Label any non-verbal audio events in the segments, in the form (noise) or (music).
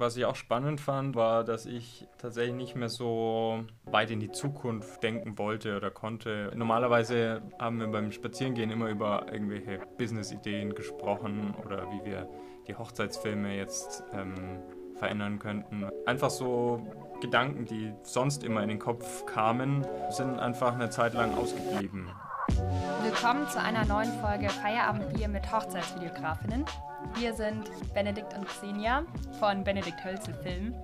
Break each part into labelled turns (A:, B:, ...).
A: was ich auch spannend fand, war, dass ich tatsächlich nicht mehr so weit in die Zukunft denken wollte oder konnte. Normalerweise haben wir beim Spazierengehen immer über irgendwelche Business-Ideen gesprochen oder wie wir die Hochzeitsfilme jetzt ähm, verändern könnten. Einfach so Gedanken, die sonst immer in den Kopf kamen, sind einfach eine Zeit lang ausgeblieben.
B: Willkommen zu einer neuen Folge Feierabendbier mit Hochzeitsvideografinnen. Wir sind Benedikt und Xenia von Benedikt Hölzel Film.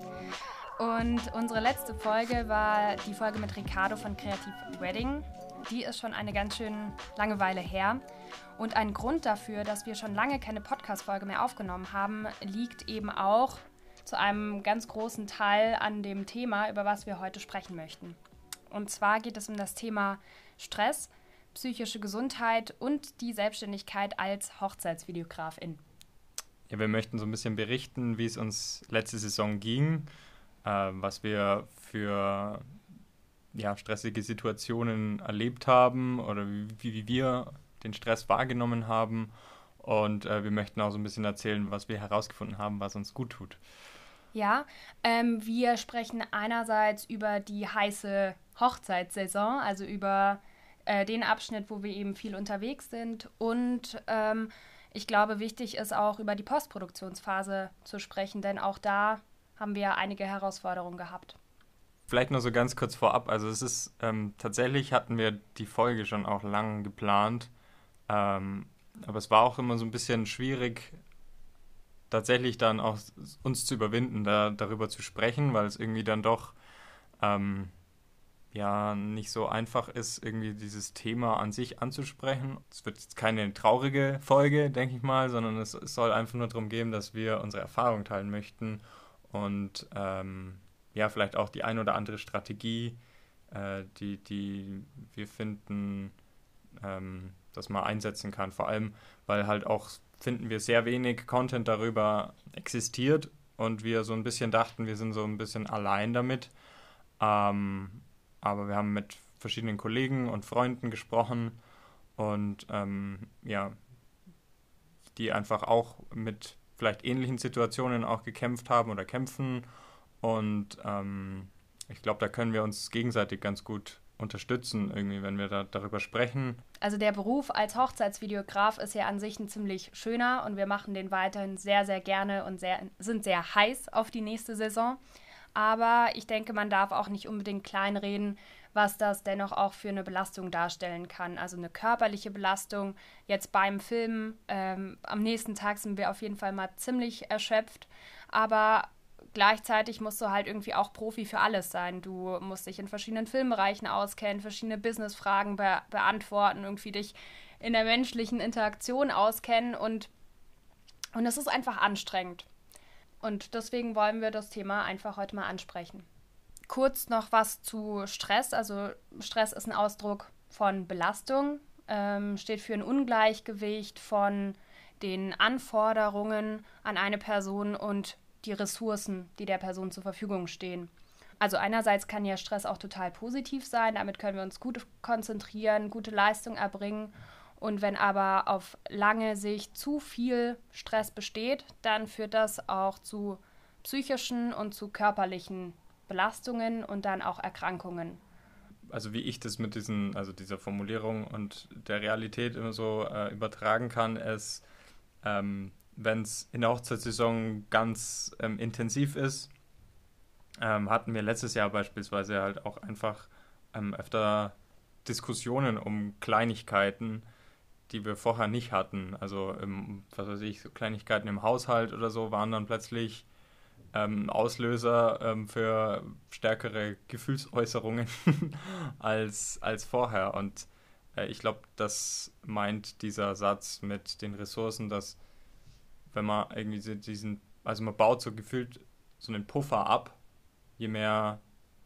B: Und unsere letzte Folge war die Folge mit Ricardo von Creative Wedding. Die ist schon eine ganz schön lange Weile her. Und ein Grund dafür, dass wir schon lange keine Podcast-Folge mehr aufgenommen haben, liegt eben auch zu einem ganz großen Teil an dem Thema, über was wir heute sprechen möchten. Und zwar geht es um das Thema Stress, psychische Gesundheit und die Selbstständigkeit als Hochzeitsvideografin.
A: Ja, wir möchten so ein bisschen berichten, wie es uns letzte Saison ging, äh, was wir für ja, stressige Situationen erlebt haben oder wie, wie wir den Stress wahrgenommen haben. Und äh, wir möchten auch so ein bisschen erzählen, was wir herausgefunden haben, was uns gut tut.
B: Ja, ähm, wir sprechen einerseits über die heiße Hochzeitssaison, also über äh, den Abschnitt, wo wir eben viel unterwegs sind. Und ähm, ich glaube, wichtig ist auch über die Postproduktionsphase zu sprechen, denn auch da haben wir einige Herausforderungen gehabt.
A: Vielleicht nur so ganz kurz vorab. Also es ist ähm, tatsächlich hatten wir die Folge schon auch lang geplant, ähm, aber es war auch immer so ein bisschen schwierig, tatsächlich dann auch uns zu überwinden, da darüber zu sprechen, weil es irgendwie dann doch ähm, ja nicht so einfach ist, irgendwie dieses Thema an sich anzusprechen. Es wird jetzt keine traurige Folge, denke ich mal, sondern es, es, soll einfach nur darum gehen, dass wir unsere Erfahrung teilen möchten und ähm, ja, vielleicht auch die ein oder andere Strategie, äh, die, die wir finden, ähm, dass man einsetzen kann. Vor allem, weil halt auch finden wir sehr wenig Content darüber existiert und wir so ein bisschen dachten, wir sind so ein bisschen allein damit. Ähm, aber wir haben mit verschiedenen Kollegen und Freunden gesprochen und ähm, ja, die einfach auch mit vielleicht ähnlichen Situationen auch gekämpft haben oder kämpfen. Und ähm, ich glaube, da können wir uns gegenseitig ganz gut unterstützen, irgendwie, wenn wir da darüber sprechen.
B: Also der Beruf als Hochzeitsvideograf ist ja an sich ein ziemlich schöner und wir machen den weiterhin sehr, sehr gerne und sehr, sind sehr heiß auf die nächste Saison. Aber ich denke, man darf auch nicht unbedingt kleinreden, was das dennoch auch für eine Belastung darstellen kann. Also eine körperliche Belastung. Jetzt beim Filmen, ähm, am nächsten Tag sind wir auf jeden Fall mal ziemlich erschöpft. Aber gleichzeitig musst du halt irgendwie auch Profi für alles sein. Du musst dich in verschiedenen Filmbereichen auskennen, verschiedene Businessfragen be beantworten, irgendwie dich in der menschlichen Interaktion auskennen und und es ist einfach anstrengend. Und deswegen wollen wir das Thema einfach heute mal ansprechen. Kurz noch was zu Stress. Also Stress ist ein Ausdruck von Belastung, ähm, steht für ein Ungleichgewicht von den Anforderungen an eine Person und die Ressourcen, die der Person zur Verfügung stehen. Also einerseits kann ja Stress auch total positiv sein, damit können wir uns gut konzentrieren, gute Leistung erbringen. Und wenn aber auf lange Sicht zu viel Stress besteht, dann führt das auch zu psychischen und zu körperlichen Belastungen und dann auch Erkrankungen.
A: Also wie ich das mit diesen, also dieser Formulierung und der Realität immer so äh, übertragen kann, ist, ähm, wenn es in der Hochzeitssaison ganz ähm, intensiv ist, ähm, hatten wir letztes Jahr beispielsweise halt auch einfach ähm, öfter Diskussionen um Kleinigkeiten, die wir vorher nicht hatten. Also, im, was weiß ich, so Kleinigkeiten im Haushalt oder so waren dann plötzlich ähm, Auslöser ähm, für stärkere Gefühlsäußerungen (laughs) als, als vorher. Und äh, ich glaube, das meint dieser Satz mit den Ressourcen, dass wenn man irgendwie diesen, also man baut so gefühlt so einen Puffer ab, je mehr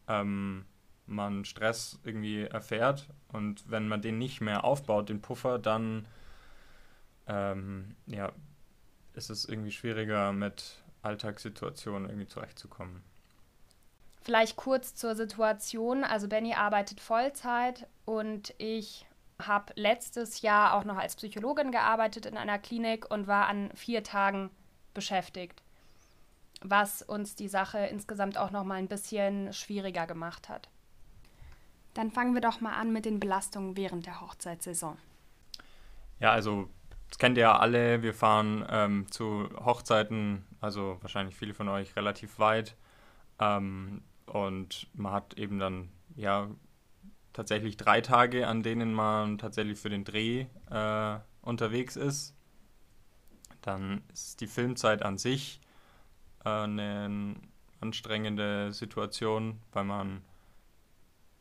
A: ähm, man Stress irgendwie erfährt und wenn man den nicht mehr aufbaut, den Puffer, dann ähm, ja, ist es irgendwie schwieriger mit Alltagssituationen irgendwie zurechtzukommen.
B: Vielleicht kurz zur Situation. Also Benny arbeitet Vollzeit und ich habe letztes Jahr auch noch als Psychologin gearbeitet in einer Klinik und war an vier Tagen beschäftigt. was uns die Sache insgesamt auch noch mal ein bisschen schwieriger gemacht hat. Dann fangen wir doch mal an mit den Belastungen während der Hochzeitssaison.
A: Ja, also das kennt ihr ja alle. Wir fahren ähm, zu Hochzeiten, also wahrscheinlich viele von euch relativ weit. Ähm, und man hat eben dann ja tatsächlich drei Tage, an denen man tatsächlich für den Dreh äh, unterwegs ist. Dann ist die Filmzeit an sich äh, eine anstrengende Situation, weil man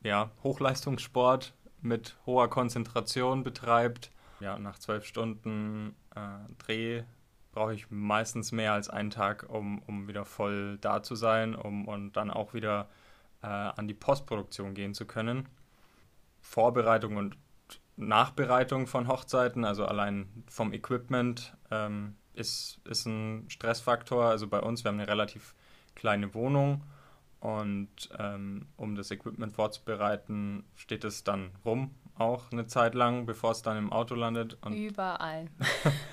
A: ja, Hochleistungssport mit hoher Konzentration betreibt. Ja, nach zwölf Stunden äh, Dreh brauche ich meistens mehr als einen Tag, um, um wieder voll da zu sein um, und dann auch wieder äh, an die Postproduktion gehen zu können. Vorbereitung und Nachbereitung von Hochzeiten, also allein vom Equipment, ähm, ist, ist ein Stressfaktor. Also bei uns, wir haben eine relativ kleine Wohnung und ähm, um das Equipment vorzubereiten, steht es dann rum, auch eine Zeit lang, bevor es dann im Auto landet.
B: Und Überall.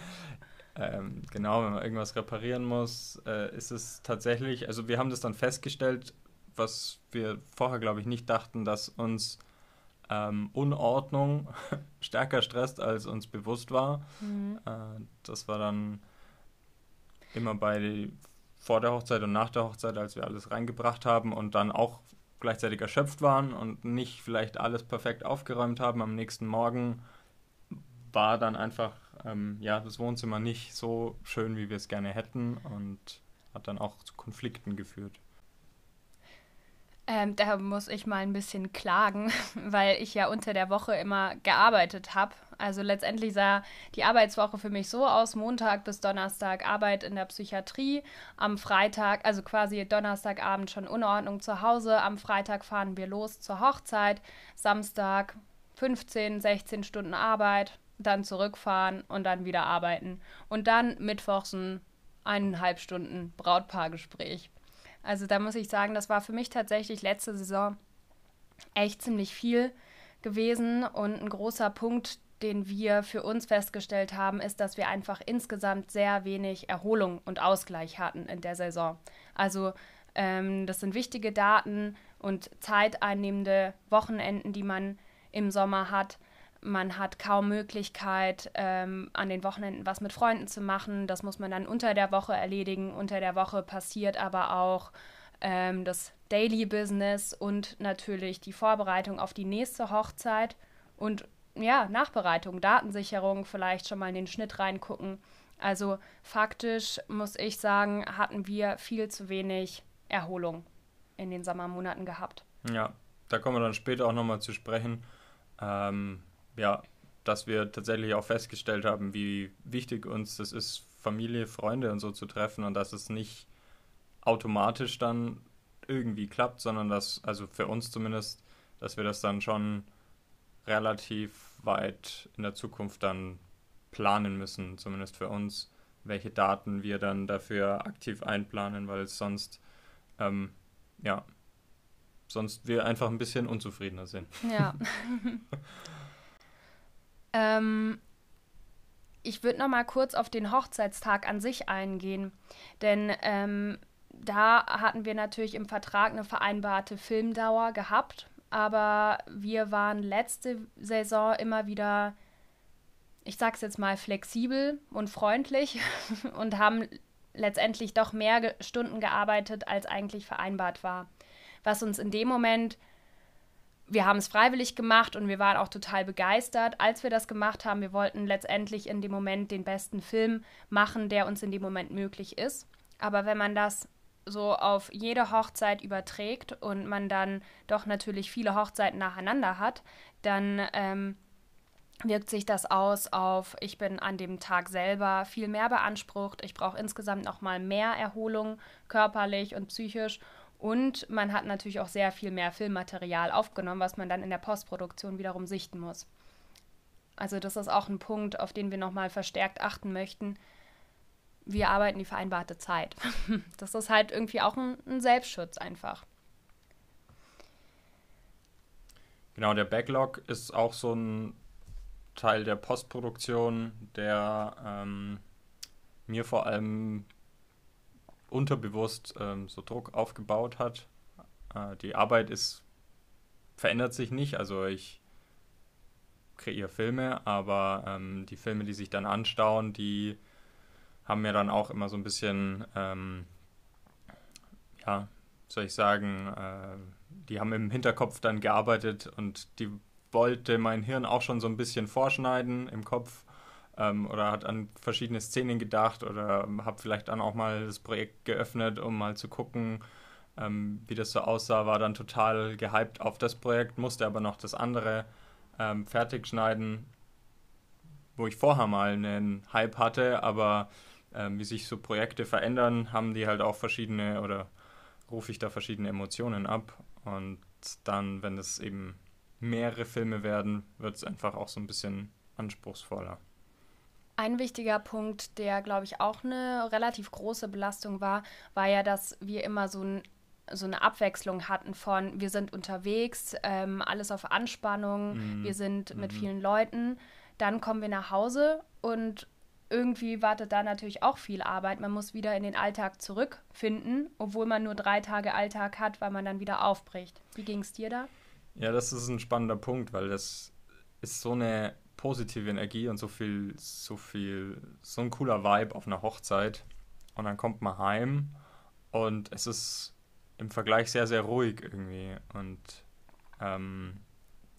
B: (laughs)
A: ähm, genau, wenn man irgendwas reparieren muss, äh, ist es tatsächlich, also wir haben das dann festgestellt, was wir vorher, glaube ich, nicht dachten, dass uns ähm, Unordnung (laughs) stärker stresst, als uns bewusst war. Mhm. Äh, das war dann immer bei vor der Hochzeit und nach der Hochzeit, als wir alles reingebracht haben und dann auch gleichzeitig erschöpft waren und nicht vielleicht alles perfekt aufgeräumt haben am nächsten Morgen, war dann einfach ähm, ja das Wohnzimmer nicht so schön, wie wir es gerne hätten und hat dann auch zu Konflikten geführt.
B: Ähm, da muss ich mal ein bisschen klagen, (laughs) weil ich ja unter der Woche immer gearbeitet habe. Also letztendlich sah die Arbeitswoche für mich so aus: Montag bis Donnerstag Arbeit in der Psychiatrie, am Freitag, also quasi Donnerstagabend schon Unordnung zu Hause, am Freitag fahren wir los zur Hochzeit, Samstag 15, 16 Stunden Arbeit, dann zurückfahren und dann wieder arbeiten. Und dann mittwochs ein eineinhalb Stunden Brautpaargespräch. Also da muss ich sagen, das war für mich tatsächlich letzte Saison echt ziemlich viel gewesen und ein großer Punkt, den wir für uns festgestellt haben, ist, dass wir einfach insgesamt sehr wenig Erholung und Ausgleich hatten in der Saison. Also ähm, das sind wichtige Daten und zeiteinnehmende Wochenenden, die man im Sommer hat. Man hat kaum Möglichkeit, ähm, an den Wochenenden was mit Freunden zu machen. Das muss man dann unter der Woche erledigen. Unter der Woche passiert aber auch ähm, das Daily Business und natürlich die Vorbereitung auf die nächste Hochzeit und ja, Nachbereitung, Datensicherung, vielleicht schon mal in den Schnitt reingucken. Also faktisch muss ich sagen, hatten wir viel zu wenig Erholung in den Sommermonaten gehabt.
A: Ja, da kommen wir dann später auch nochmal zu sprechen. Ähm, ja, dass wir tatsächlich auch festgestellt haben, wie wichtig uns das ist, Familie, Freunde und so zu treffen und dass es nicht automatisch dann irgendwie klappt, sondern dass, also für uns zumindest, dass wir das dann schon relativ weit in der Zukunft dann planen müssen, zumindest für uns, welche Daten wir dann dafür aktiv einplanen, weil es sonst, ähm, ja, sonst wir einfach ein bisschen unzufriedener sind.
B: Ja. (laughs) Ähm, ich würde noch mal kurz auf den Hochzeitstag an sich eingehen, denn ähm, da hatten wir natürlich im Vertrag eine vereinbarte Filmdauer gehabt, aber wir waren letzte Saison immer wieder, ich sag's jetzt mal, flexibel und freundlich (laughs) und haben letztendlich doch mehr Stunden gearbeitet, als eigentlich vereinbart war. Was uns in dem Moment wir haben es freiwillig gemacht und wir waren auch total begeistert, als wir das gemacht haben. Wir wollten letztendlich in dem Moment den besten Film machen, der uns in dem Moment möglich ist. Aber wenn man das so auf jede Hochzeit überträgt und man dann doch natürlich viele Hochzeiten nacheinander hat, dann ähm, wirkt sich das aus auf, ich bin an dem Tag selber viel mehr beansprucht, ich brauche insgesamt noch mal mehr Erholung körperlich und psychisch und man hat natürlich auch sehr viel mehr Filmmaterial aufgenommen, was man dann in der Postproduktion wiederum sichten muss. Also das ist auch ein Punkt, auf den wir nochmal verstärkt achten möchten. Wir arbeiten die vereinbarte Zeit. (laughs) Das ist halt irgendwie auch ein, ein Selbstschutz einfach.
A: Genau, der Backlog ist auch so ein Teil der Postproduktion, der ähm, mir vor allem unterbewusst ähm, so Druck aufgebaut hat. Äh, die Arbeit ist verändert sich nicht, also ich kreiere Filme, aber ähm, die Filme, die sich dann anstauen, die haben mir dann auch immer so ein bisschen, ähm, ja, soll ich sagen, äh, die haben im Hinterkopf dann gearbeitet und die wollte mein Hirn auch schon so ein bisschen vorschneiden im Kopf ähm, oder hat an verschiedene Szenen gedacht oder habe vielleicht dann auch mal das Projekt geöffnet, um mal zu gucken, ähm, wie das so aussah, war dann total gehypt auf das Projekt, musste aber noch das andere ähm, fertig schneiden, wo ich vorher mal einen Hype hatte, aber ähm, wie sich so Projekte verändern, haben die halt auch verschiedene oder rufe ich da verschiedene Emotionen ab und dann, wenn es eben mehrere Filme werden, wird es einfach auch so ein bisschen anspruchsvoller.
B: Ein wichtiger Punkt, der, glaube ich, auch eine relativ große Belastung war, war ja, dass wir immer so, ein, so eine Abwechslung hatten von, wir sind unterwegs, ähm, alles auf Anspannung, mhm. wir sind mit mhm. vielen Leuten, dann kommen wir nach Hause und irgendwie wartet da natürlich auch viel Arbeit. Man muss wieder in den Alltag zurückfinden, obwohl man nur drei Tage Alltag hat, weil man dann wieder aufbricht. Wie ging es dir da?
A: Ja, das ist ein spannender Punkt, weil das ist so eine positive Energie und so viel, so viel, so ein cooler Vibe auf einer Hochzeit. Und dann kommt man heim und es ist im Vergleich sehr, sehr ruhig irgendwie. Und ähm,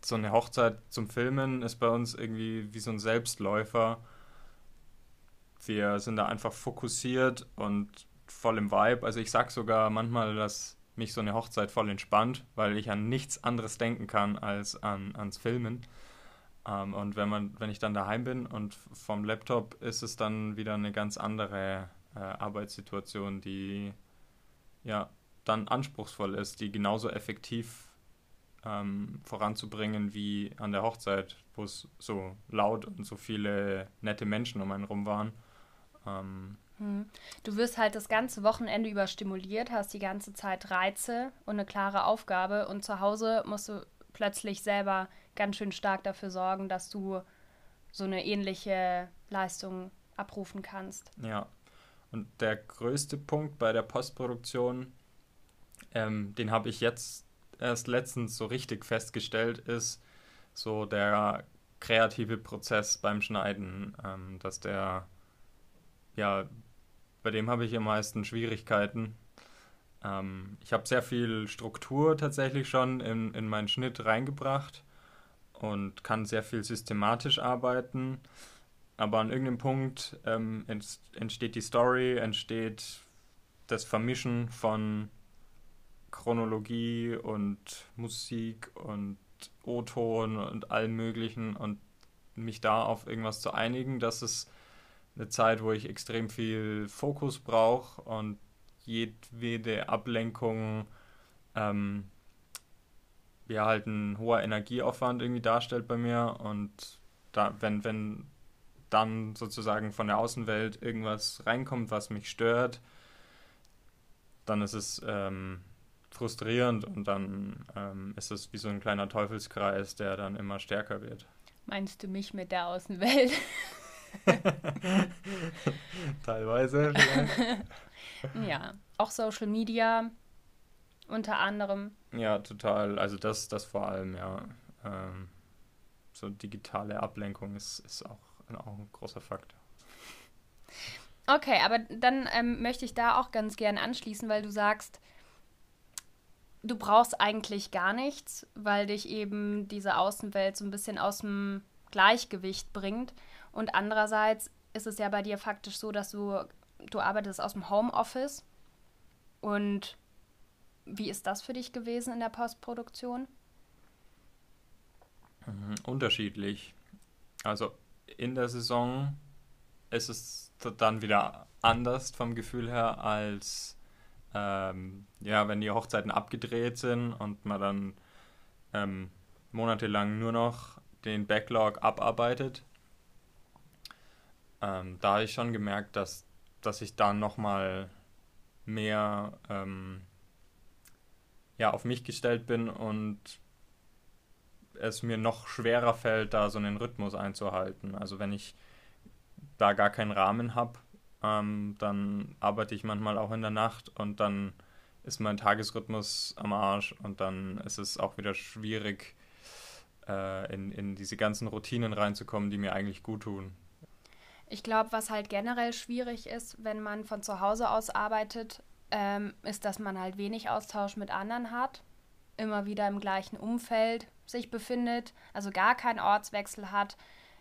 A: so eine Hochzeit zum Filmen ist bei uns irgendwie wie so ein Selbstläufer. Wir sind da einfach fokussiert und voll im Vibe. Also ich sag sogar manchmal, dass mich so eine Hochzeit voll entspannt, weil ich an nichts anderes denken kann als an, ans Filmen. Ähm, und wenn man, wenn ich dann daheim bin und vom Laptop ist es dann wieder eine ganz andere äh, Arbeitssituation, die ja dann anspruchsvoll ist, die genauso effektiv ähm, voranzubringen wie an der Hochzeit, wo es so laut und so viele nette Menschen um einen rum waren. Ähm,
B: hm. Du wirst halt das ganze Wochenende über stimuliert, hast die ganze Zeit Reize und eine klare Aufgabe und zu Hause musst du plötzlich selber ganz schön stark dafür sorgen, dass du so eine ähnliche Leistung abrufen kannst.
A: Ja, und der größte Punkt bei der Postproduktion, ähm, den habe ich jetzt erst letztens so richtig festgestellt, ist so der kreative Prozess beim Schneiden, ähm, dass der, ja, bei dem habe ich am meisten Schwierigkeiten. Ähm, ich habe sehr viel Struktur tatsächlich schon in, in meinen Schnitt reingebracht und kann sehr viel systematisch arbeiten. Aber an irgendeinem Punkt ähm, entsteht die Story, entsteht das Vermischen von Chronologie und Musik und O-Ton und allem Möglichen und mich da auf irgendwas zu einigen, das ist eine Zeit, wo ich extrem viel Fokus brauche und jedwede Ablenkung ähm, ja halt ein hoher Energieaufwand irgendwie darstellt bei mir und da, wenn, wenn dann sozusagen von der Außenwelt irgendwas reinkommt, was mich stört, dann ist es ähm, frustrierend und dann ähm, ist es wie so ein kleiner Teufelskreis, der dann immer stärker wird.
B: Meinst du mich mit der Außenwelt? (laughs) (laughs)
A: Teilweise. (laughs)
B: ja, auch Social Media unter anderem.
A: Ja, total. Also das, das vor allem, ja. Ähm, so digitale Ablenkung ist, ist auch, auch ein großer Faktor.
B: Okay, aber dann ähm, möchte ich da auch ganz gern anschließen, weil du sagst, du brauchst eigentlich gar nichts, weil dich eben diese Außenwelt so ein bisschen aus dem Gleichgewicht bringt. Und andererseits ist es ja bei dir faktisch so, dass du, du arbeitest aus dem Homeoffice und wie ist das für dich gewesen in der Postproduktion?
A: Mhm, unterschiedlich. Also in der Saison ist es dann wieder anders vom Gefühl her, als ähm, ja, wenn die Hochzeiten abgedreht sind und man dann ähm, monatelang nur noch den Backlog abarbeitet. Ähm, da habe ich schon gemerkt, dass, dass ich dann nochmal mehr ähm, ja, auf mich gestellt bin und es mir noch schwerer fällt, da so einen Rhythmus einzuhalten. Also wenn ich da gar keinen Rahmen habe, Ähm, dann arbeite ich manchmal auch in der Nacht und dann ist mein Tagesrhythmus am Arsch und dann ist es auch wieder schwierig, äh, in, in diese ganzen Routinen reinzukommen, die mir eigentlich gut tun.
B: Ich glaube, was halt generell schwierig ist, wenn man von zu Hause aus arbeitet, ähm, ist, dass man halt wenig Austausch mit anderen hat, immer wieder im gleichen Umfeld sich befindet, also gar keinen Ortswechsel hat,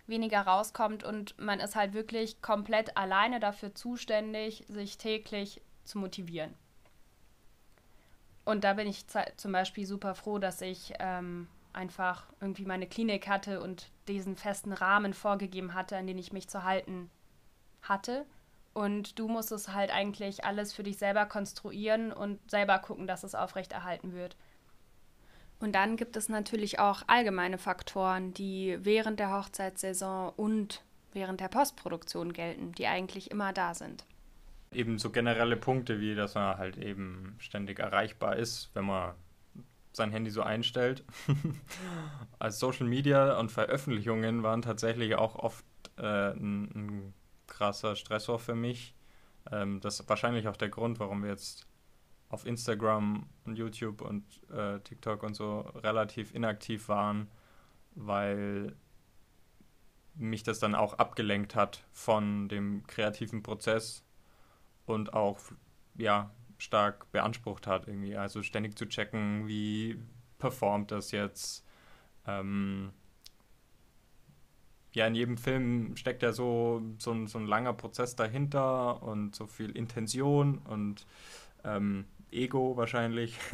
B: weniger rauskommt und man ist halt wirklich komplett alleine dafür zuständig, sich täglich zu motivieren. Und da bin ich zum Beispiel super froh, dass ich ähm, einfach irgendwie meine Klinik hatte und diesen festen Rahmen vorgegeben hatte, an den ich mich zu halten hatte. Und du musst es halt eigentlich alles für dich selber konstruieren und selber gucken, dass es aufrechterhalten wird. Und dann gibt es natürlich auch allgemeine Faktoren, die während der Hochzeitssaison und während der Postproduktion gelten, die eigentlich immer da sind.
A: Eben so generelle Punkte, wie dass man halt eben ständig erreichbar ist, wenn man sein Handy so einstellt. (laughs) Als Social Media und Veröffentlichungen waren tatsächlich auch oft äh, ein, ein, krasser Stressor für mich. Ähm, das ist wahrscheinlich auch der Grund, warum wir jetzt auf Instagram und YouTube und äh, TikTok und so relativ inaktiv waren, weil mich das dann auch abgelenkt hat von dem kreativen Prozess und auch ja stark beansprucht hat irgendwie. Also ständig zu checken, wie performt das jetzt. Ähm, ja, in jedem Film steckt ja so, so, ein, so ein langer Prozess dahinter und so viel Intention und ähm, Ego wahrscheinlich. (laughs)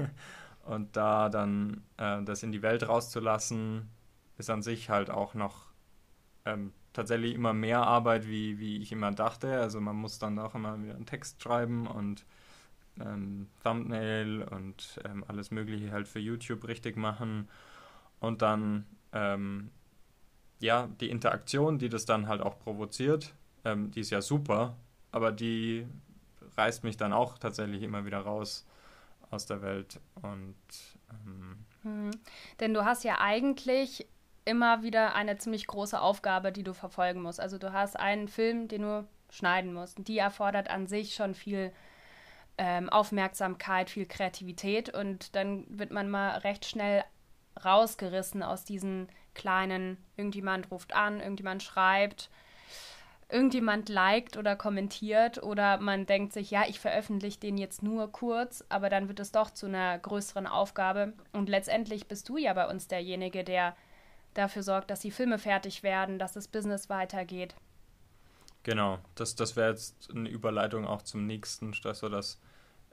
A: Und da dann äh, das in die Welt rauszulassen, ist an sich halt auch noch ähm, tatsächlich immer mehr Arbeit, wie, wie ich immer dachte. Also man muss dann auch immer wieder einen Text schreiben und ähm, Thumbnail und ähm, alles Mögliche halt für YouTube richtig machen. Und dann, ähm, ja, die Interaktion, die das dann halt auch provoziert, ähm, die ist ja super, aber die reißt mich dann auch tatsächlich immer wieder raus aus der Welt. Und ähm,
B: hm. denn du hast ja eigentlich immer wieder eine ziemlich große Aufgabe, die du verfolgen musst. Also du hast einen Film, den du schneiden musst. Die erfordert an sich schon viel ähm, Aufmerksamkeit, viel Kreativität und dann wird man mal recht schnell rausgerissen aus diesen kleinen, irgendjemand ruft an, irgendjemand schreibt, irgendjemand liked oder kommentiert oder man denkt sich, ja, ich veröffentliche den jetzt nur kurz, aber dann wird es doch zu einer größeren Aufgabe. Und letztendlich bist du ja bei uns derjenige, der dafür sorgt, dass die Filme fertig werden, dass das Business weitergeht.
A: Genau, das, das wäre jetzt eine Überleitung auch zum nächsten Stressor, dass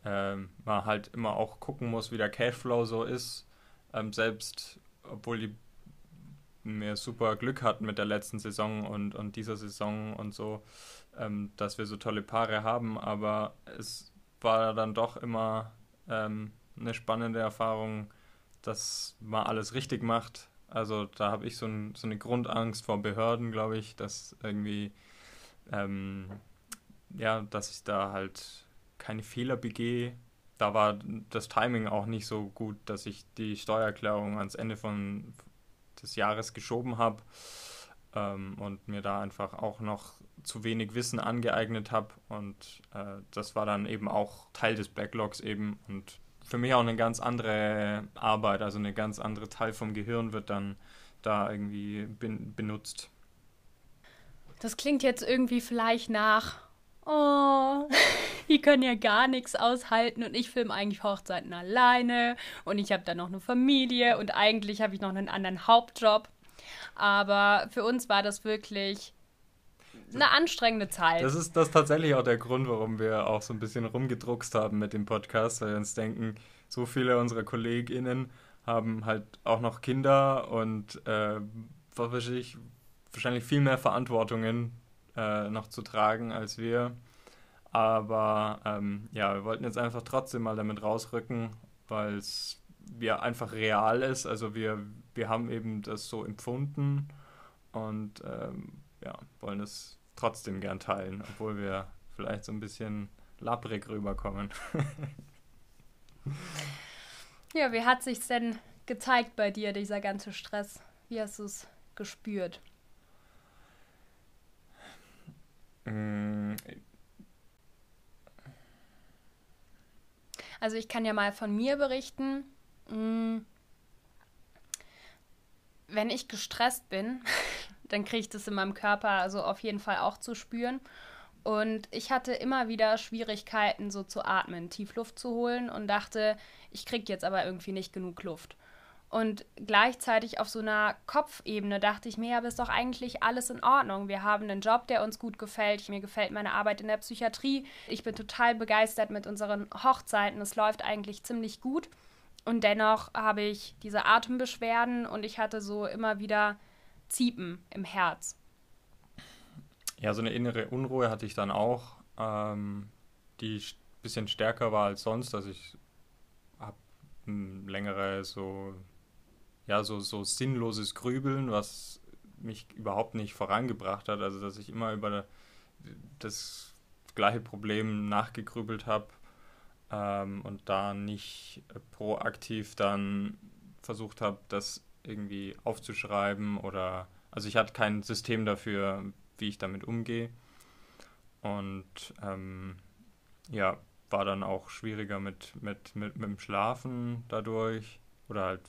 A: ähm, man halt immer auch gucken muss, wie der Cashflow so ist. Ähm, selbst obwohl die wir super Glück hatten mit der letzten Saison und, und dieser Saison und so, ähm, dass wir so tolle Paare haben, aber es war dann doch immer ähm, eine spannende Erfahrung, dass man alles richtig macht. Also da habe ich so, ein, so, eine Grundangst vor Behörden, glaube ich, dass irgendwie, ähm, ja, dass ich da halt keine Fehler begehe. Da war das Timing auch nicht so gut, dass ich die Steuererklärung ans Ende von, des Jahres geschoben habe ähm, und mir da einfach auch noch zu wenig Wissen angeeignet habe. Und äh, das war dann eben auch Teil des Backlogs eben und für mich auch eine ganz andere Arbeit, also eine ganz andere Teil vom Gehirn wird dann da irgendwie ben benutzt.
B: Das klingt jetzt irgendwie vielleicht nach, oh, (laughs) die können ja gar nichts aushalten und ich filme eigentlich Hochzeiten alleine und ich habe dann noch eine Familie und eigentlich habe ich noch einen anderen Hauptjob. Aber für uns war das wirklich eine anstrengende Zeit.
A: Das ist das tatsächlich auch der Grund, warum wir auch so ein bisschen rumgedruckst haben mit dem Podcast, weil wir uns denken, so viele unserer KollegInnen haben halt auch noch Kinder und äh, wahrscheinlich, wahrscheinlich viel mehr Verantwortungen äh, noch zu tragen als wir. Aber ähm, ja, wir wollten jetzt einfach trotzdem mal damit rausrücken, weil es ja einfach real ist. Also wir, wir haben eben das so empfunden und ähm, ja, wollen es trotzdem gern teilen, obwohl wir vielleicht so ein bisschen labbrig rüberkommen. (laughs)
B: ja, wie hat sich denn gezeigt bei dir, dieser ganze Stress? Wie hast du es gespürt?
A: Mm.
B: Also ich kann ja mal von mir berichten. Mm. Wenn ich gestresst bin, (laughs) dann kriege ich das in meinem Körper also auf jeden Fall auch zu spüren. Und ich hatte immer wieder Schwierigkeiten, so zu atmen, tief Luft zu holen und dachte, ich kriege jetzt aber irgendwie nicht genug Luft. Und gleichzeitig auf so einer Kopfebene dachte ich mir, ja, aber ist doch eigentlich alles in Ordnung. Wir haben einen Job, der uns gut gefällt. Mir gefällt meine Arbeit in der Psychiatrie. Ich bin total begeistert mit unseren Hochzeiten. Es läuft eigentlich ziemlich gut. Und dennoch habe ich diese Atembeschwerden und ich hatte so immer wieder Ziepen im Herz.
A: Ja, so eine innere Unruhe hatte ich dann auch, ähm, die ein bisschen stärker war als sonst. Also ich habe längere so ja, so, so sinnloses Grübeln, was mich überhaupt nicht vorangebracht hat. Also, dass ich immer über das gleiche Problem nachgegrübelt habe ähm, und da nicht proaktiv dann versucht habe, das irgendwie aufzuschreiben oder also ich hatte kein System dafür, wie ich damit umgehe. Und ähm, ja, war dann auch schwieriger mit, mit, mit, mit dem Schlafen dadurch oder halt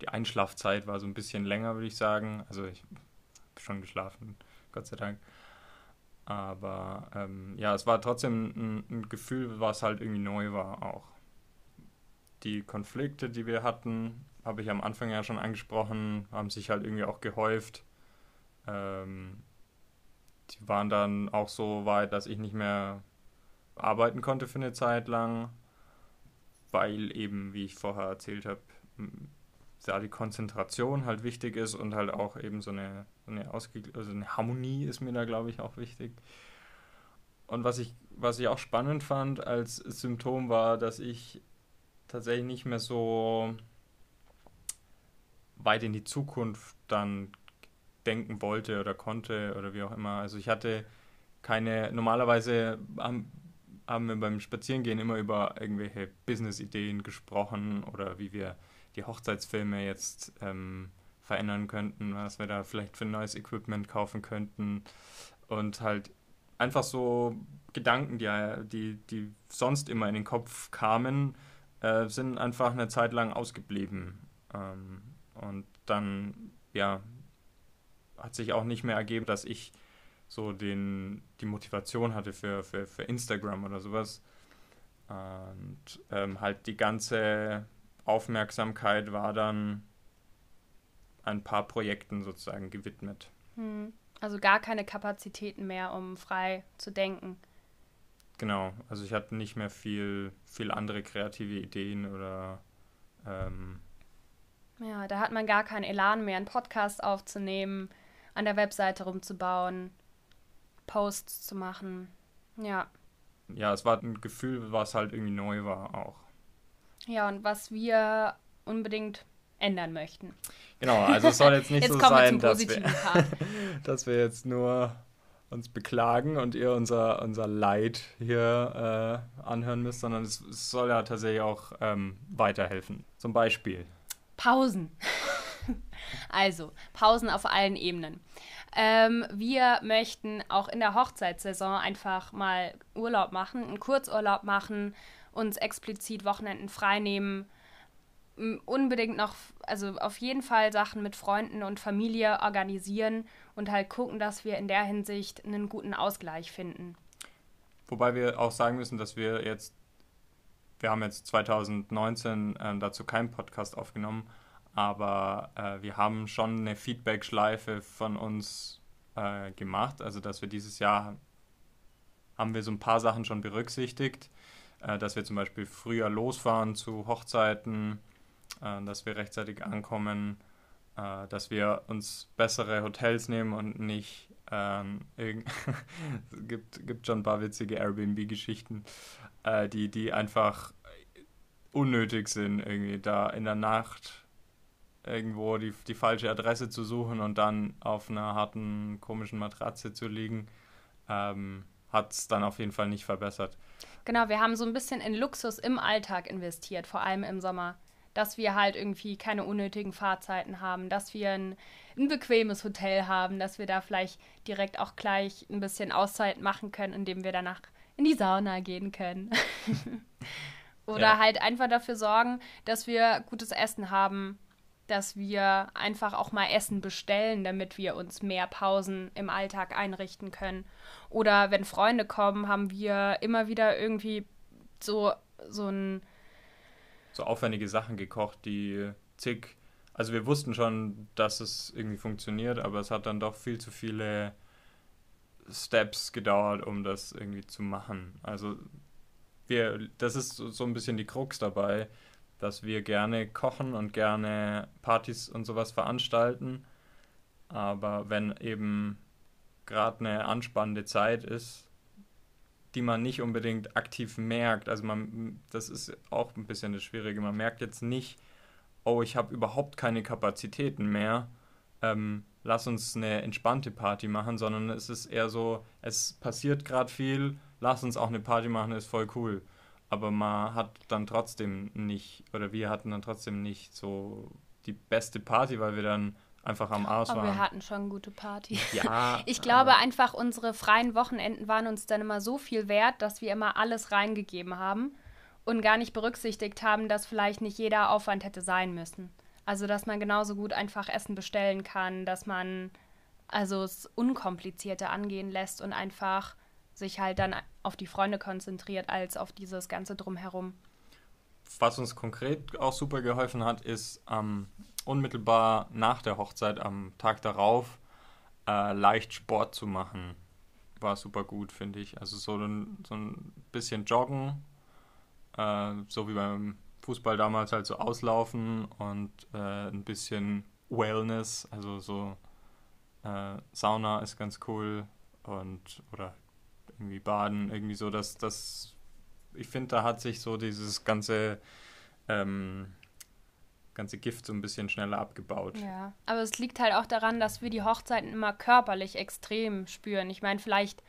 A: die Einschlafzeit war so ein bisschen länger, würde ich sagen. Also ich habe schon geschlafen, Gott sei Dank. Aber ähm, ja, es war trotzdem ein, ein, Gefühl, was halt irgendwie neu war auch. Die Konflikte, die wir hatten, habe ich am Anfang ja schon angesprochen, haben sich halt irgendwie auch gehäuft. Ähm, die waren dann auch so weit, dass ich nicht mehr arbeiten konnte für eine Zeit lang, weil eben, wie ich vorher erzählt habe, da die Konzentration halt wichtig ist und halt auch eben so eine, so eine, Ausge also eine Harmonie ist mir da, glaube ich, auch wichtig. Und was ich, was ich auch spannend fand als Symptom war, dass ich tatsächlich nicht mehr so weit in die Zukunft dann denken wollte oder konnte oder wie auch immer. Also ich hatte keine, normalerweise haben, haben wir beim Spazierengehen immer über irgendwelche Business-Ideen gesprochen oder wie wir die Hochzeitsfilme jetzt ähm, verändern könnten, was wir da vielleicht für neues Equipment kaufen könnten und halt einfach so Gedanken, die, die, die sonst immer in den Kopf kamen, äh, sind einfach eine Zeit lang ausgeblieben. Ähm, und dann, ja, hat sich auch nicht mehr ergeben, dass ich so den, die Motivation hatte für, für, für Instagram oder sowas. Und ähm, halt die ganze Aufmerksamkeit war dann ein paar Projekten sozusagen gewidmet.
B: Hm. Also gar keine Kapazitäten mehr, um frei zu denken.
A: Genau, also ich hatte nicht mehr viel, viel andere kreative Ideen oder ähm,
B: ja, da hat man gar keinen Elan mehr, einen Podcast aufzunehmen, an der Webseite rumzubauen, Posts zu machen. Ja.
A: Ja, es war ein Gefühl, was halt irgendwie neu war auch.
B: Ja, und was wir unbedingt ändern möchten.
A: Genau, also es soll jetzt nicht (laughs) jetzt so sein, dass wir, (laughs) dass wir jetzt nur uns beklagen und ihr unser, unser Leid hier äh, anhören müsst, sondern es, es, soll ja tatsächlich auch ähm, weiterhelfen. Zum Beispiel.
B: Pausen. (laughs) also, Pausen auf allen Ebenen. Ähm, wir möchten auch in der Hochzeitssaison einfach mal Urlaub machen, einen Kurzurlaub machen, uns explizit Wochenenden freinehmen, unbedingt noch, also auf jeden Fall Sachen mit Freunden und Familie organisieren und halt gucken, dass wir in der Hinsicht einen guten Ausgleich finden.
A: Wobei wir auch sagen müssen, dass wir jetzt, wir haben jetzt 2019 äh, dazu keinen Podcast aufgenommen, aber äh, wir haben schon eine Feedback-Schleife von uns äh, gemacht, also dass wir dieses Jahr haben wir so ein paar Sachen schon berücksichtigt äh, dass wir zum Beispiel früher losfahren zu Hochzeiten, äh, dass wir rechtzeitig ankommen, äh, dass wir uns bessere Hotels nehmen und nicht ähm, (laughs) es gibt, gibt schon ein paar witzige Airbnb-Geschichten, äh, die, die einfach unnötig sind, irgendwie da in der Nacht irgendwo die, die falsche Adresse zu suchen und dann auf einer harten, komischen Matratze zu liegen, ähm, hat es dann auf jeden Fall nicht verbessert.
B: Genau, wir haben so ein bisschen in Luxus im Alltag investiert, vor allem im Sommer. Dass wir halt irgendwie keine unnötigen Fahrzeiten haben, dass wir ein, ein bequemes Hotel haben, dass wir da vielleicht direkt auch gleich ein bisschen Auszeit machen können, indem wir danach in die Sauna gehen können. (laughs) Oder
A: Ja.
B: halt einfach dafür sorgen, dass wir gutes Essen haben, dass wir einfach auch mal Essen bestellen, damit wir uns mehr Pausen im Alltag einrichten können. Oder wenn Freunde kommen, haben wir immer wieder irgendwie so, so ein
A: so aufwendige Sachen gekocht, die zig. Also wir wussten schon, dass es irgendwie funktioniert, aber es hat dann doch viel zu viele Steps gedauert, um das irgendwie zu machen. Also wir, das ist so, so ein bisschen die Krux dabei, dass wir gerne kochen und gerne Partys und sowas veranstalten, aber wenn eben gerade eine anspannende Zeit ist, die man nicht unbedingt aktiv merkt. Also man, das ist auch ein bisschen das Schwierige. Man merkt jetzt nicht, oh, ich habe überhaupt keine Kapazitäten mehr. Ähm, lass uns eine entspannte Party machen, sondern es ist eher so, es passiert gerade viel, lass uns auch eine Party machen, ist voll cool. Aber man hat dann trotzdem nicht, oder wir hatten dann trotzdem nicht so die beste Party, weil wir dann einfach am Arsch
B: Aber
A: waren.
B: wir hatten schon gute Party.
A: ja, (laughs)
B: Ich glaube
A: aber-
B: einfach, unsere freien Wochenenden waren uns dann immer so viel wert, dass wir immer alles reingegeben haben und gar nicht berücksichtigt haben, dass vielleicht nicht jeder Aufwand hätte sein müssen. Also, dass man genauso gut einfach Essen bestellen kann, dass man also es unkomplizierter angehen lässt und einfach sich halt dann auf die Freunde konzentriert, als auf dieses ganze Drumherum.
A: Was uns konkret auch super geholfen hat, ist ähm, unmittelbar nach der Hochzeit, am Tag darauf, äh, leicht Sport zu machen. War super gut, finde ich. Also so ein, so ein bisschen joggen, äh, so wie beim Fußball damals halt so auslaufen und äh, ein bisschen Wellness, also so äh, Sauna ist ganz cool und oder irgendwie baden, irgendwie so, dass das ich finde, da hat sich so dieses ganze, ähm, ganze Gift so ein bisschen schneller abgebaut.
B: Ja, aber es liegt halt auch daran, dass wir die Hochzeiten immer körperlich extrem spüren. Ich meine, vielleicht,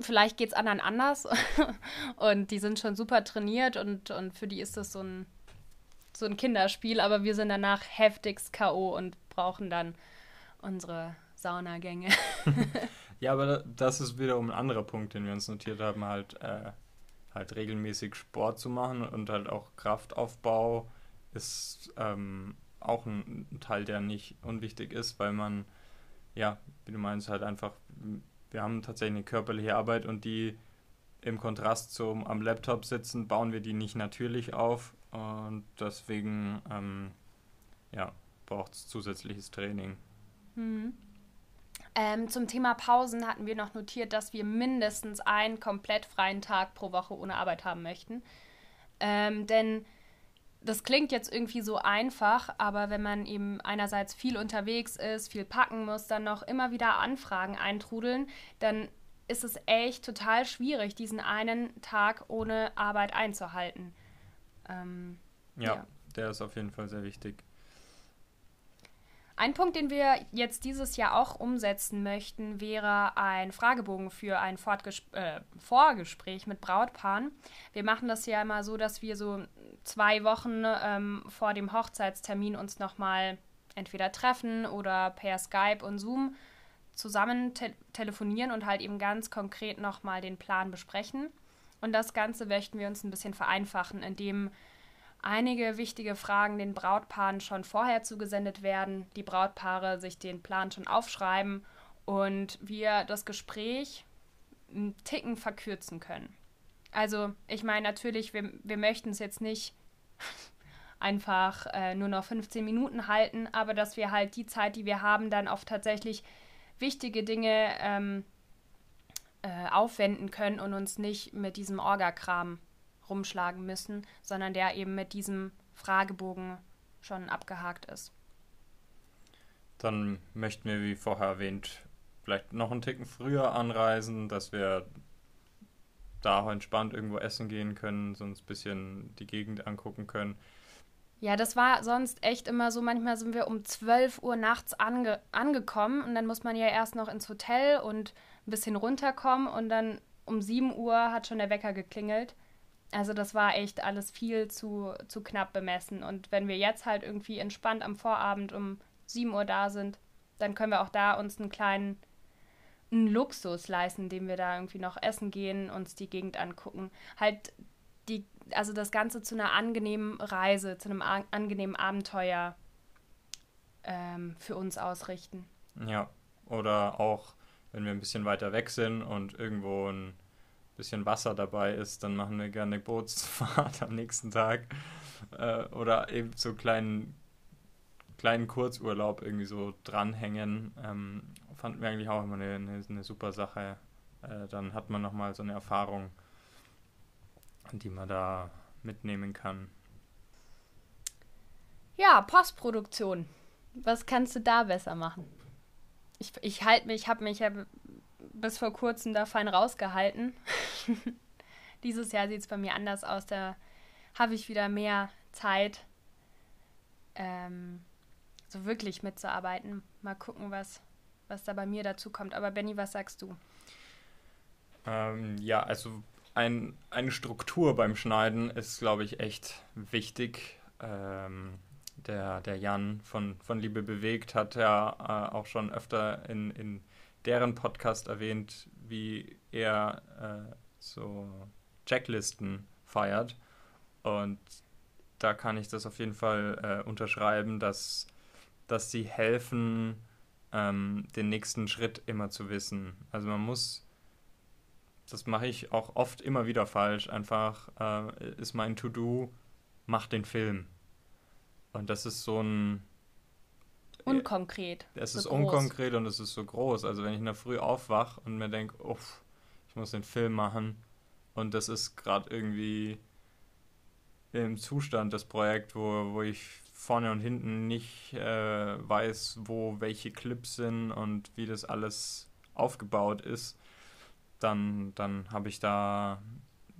B: vielleicht geht es anderen anders (laughs) und die sind schon super trainiert und, und für die ist das so ein, so ein Kinderspiel, aber wir sind danach heftigst K.O. und brauchen dann unsere Saunagänge. (laughs) (laughs)
A: Ja, aber das ist wiederum ein anderer Punkt, den wir uns notiert haben, halt, äh, halt regelmäßig Sport zu machen und halt auch Kraftaufbau ist ähm, auch ein, Teil, der nicht unwichtig ist, weil man, ja, wie du meinst, halt einfach, wir haben tatsächlich eine körperliche Arbeit und die im Kontrast zum am Laptop sitzen, bauen wir die nicht natürlich auf und deswegen, ähm, ja, braucht es zusätzliches Training.
B: Mhm. Ähm, zum Thema Pausen hatten wir noch notiert, dass wir mindestens einen komplett freien Tag pro Woche ohne Arbeit haben möchten. Ähm, denn das klingt jetzt irgendwie so einfach, aber wenn man eben einerseits viel unterwegs ist, viel packen muss, dann noch immer wieder Anfragen eintrudeln, dann ist es echt total schwierig, diesen einen Tag ohne Arbeit einzuhalten. Ähm,
A: Ja,
B: Ja.
A: der ist auf jeden Fall sehr wichtig.
B: Ein Punkt, den wir jetzt dieses Jahr auch umsetzen möchten, wäre ein Fragebogen für ein Fortges äh, Vorgespräch mit Brautpaaren. Wir machen das ja immer so, dass wir so zwei Wochen ähm, vor dem Hochzeitstermin uns nochmal entweder treffen oder per Skype und Zoom zusammen te telefonieren und halt eben ganz konkret nochmal den Plan besprechen. Und das Ganze möchten wir uns ein bisschen vereinfachen, indem einige wichtige Fragen den Brautpaaren schon vorher zugesendet werden, die Brautpaare sich den Plan schon aufschreiben und wir das Gespräch einen Ticken verkürzen können. Also ich meine natürlich, wir, wir möchten es jetzt nicht (laughs) einfach äh, nur noch 15 Minuten halten, aber dass wir halt die Zeit, die wir haben, dann auf tatsächlich wichtige Dinge ähm, äh, aufwenden können und uns nicht mit diesem Orgakram rumschlagen müssen, sondern der eben mit diesem Fragebogen schon abgehakt ist.
A: Dann möchten wir, wie vorher erwähnt, vielleicht noch einen Ticken früher anreisen, dass wir da auch entspannt irgendwo essen gehen können, sonst ein bisschen die Gegend angucken können.
B: Ja, das war sonst echt immer so. Manchmal sind wir um 12 Uhr nachts ange angekommen und dann muss man ja erst noch ins Hotel und ein bisschen runterkommen und dann um 7 Uhr hat schon der Wecker geklingelt. Also das war echt alles viel zu, zu knapp bemessen. Und wenn wir jetzt halt irgendwie entspannt am Vorabend um 7 Uhr da sind, dann können wir auch da uns einen kleinen einen Luxus leisten, indem wir da irgendwie noch essen gehen, uns die Gegend angucken. Halt die also das Ganze zu einer angenehmen Reise, zu einem angenehmen Abenteuer ähm, für uns ausrichten.
A: Ja, oder auch, wenn wir ein bisschen weiter weg sind und irgendwo ein bisschen Wasser dabei ist, dann machen wir gerne Bootsfahrt (laughs) am nächsten Tag. Äh, oder eben so kleinen, kleinen Kurzurlaub irgendwie so dranhängen. Ähm, fanden wir eigentlich auch immer eine, eine, eine super Sache. Äh, dann hat man nochmal so eine Erfahrung, die man da mitnehmen kann.
B: Ja, Postproduktion. Was kannst du da besser machen? Ich, ich halte mich, ich habe mich ja bis vor kurzem da fein rausgehalten. (laughs) Dieses Jahr sieht es bei mir anders aus. Da habe ich wieder mehr Zeit, ähm, so wirklich mitzuarbeiten. Mal gucken, was, was da bei mir dazu kommt. Aber Benny, was sagst du?
A: Ähm, ja, also ein, eine Struktur beim Schneiden ist, glaube ich, echt wichtig. Ähm, der, der Jan von, von Liebe bewegt hat ja äh, auch schon öfter in, in deren Podcast erwähnt, wie er äh, so Checklisten feiert. Und da kann ich das auf jeden Fall äh, unterschreiben, dass, dass sie helfen, ähm, den nächsten Schritt immer zu wissen. Also man muss, das mache ich auch oft immer wieder falsch, einfach äh, ist mein To-Do, mach den Film. Und das ist so ein.
B: Unkonkret.
A: Es so ist groß. unkonkret und es ist so groß. Also wenn ich in der Früh aufwache und mir denke, uff, ich muss den Film machen und das ist gerade irgendwie im Zustand das Projekt, wo, wo ich vorne und hinten nicht äh, weiß, wo welche Clips sind und wie das alles aufgebaut ist, dann, dann habe ich da,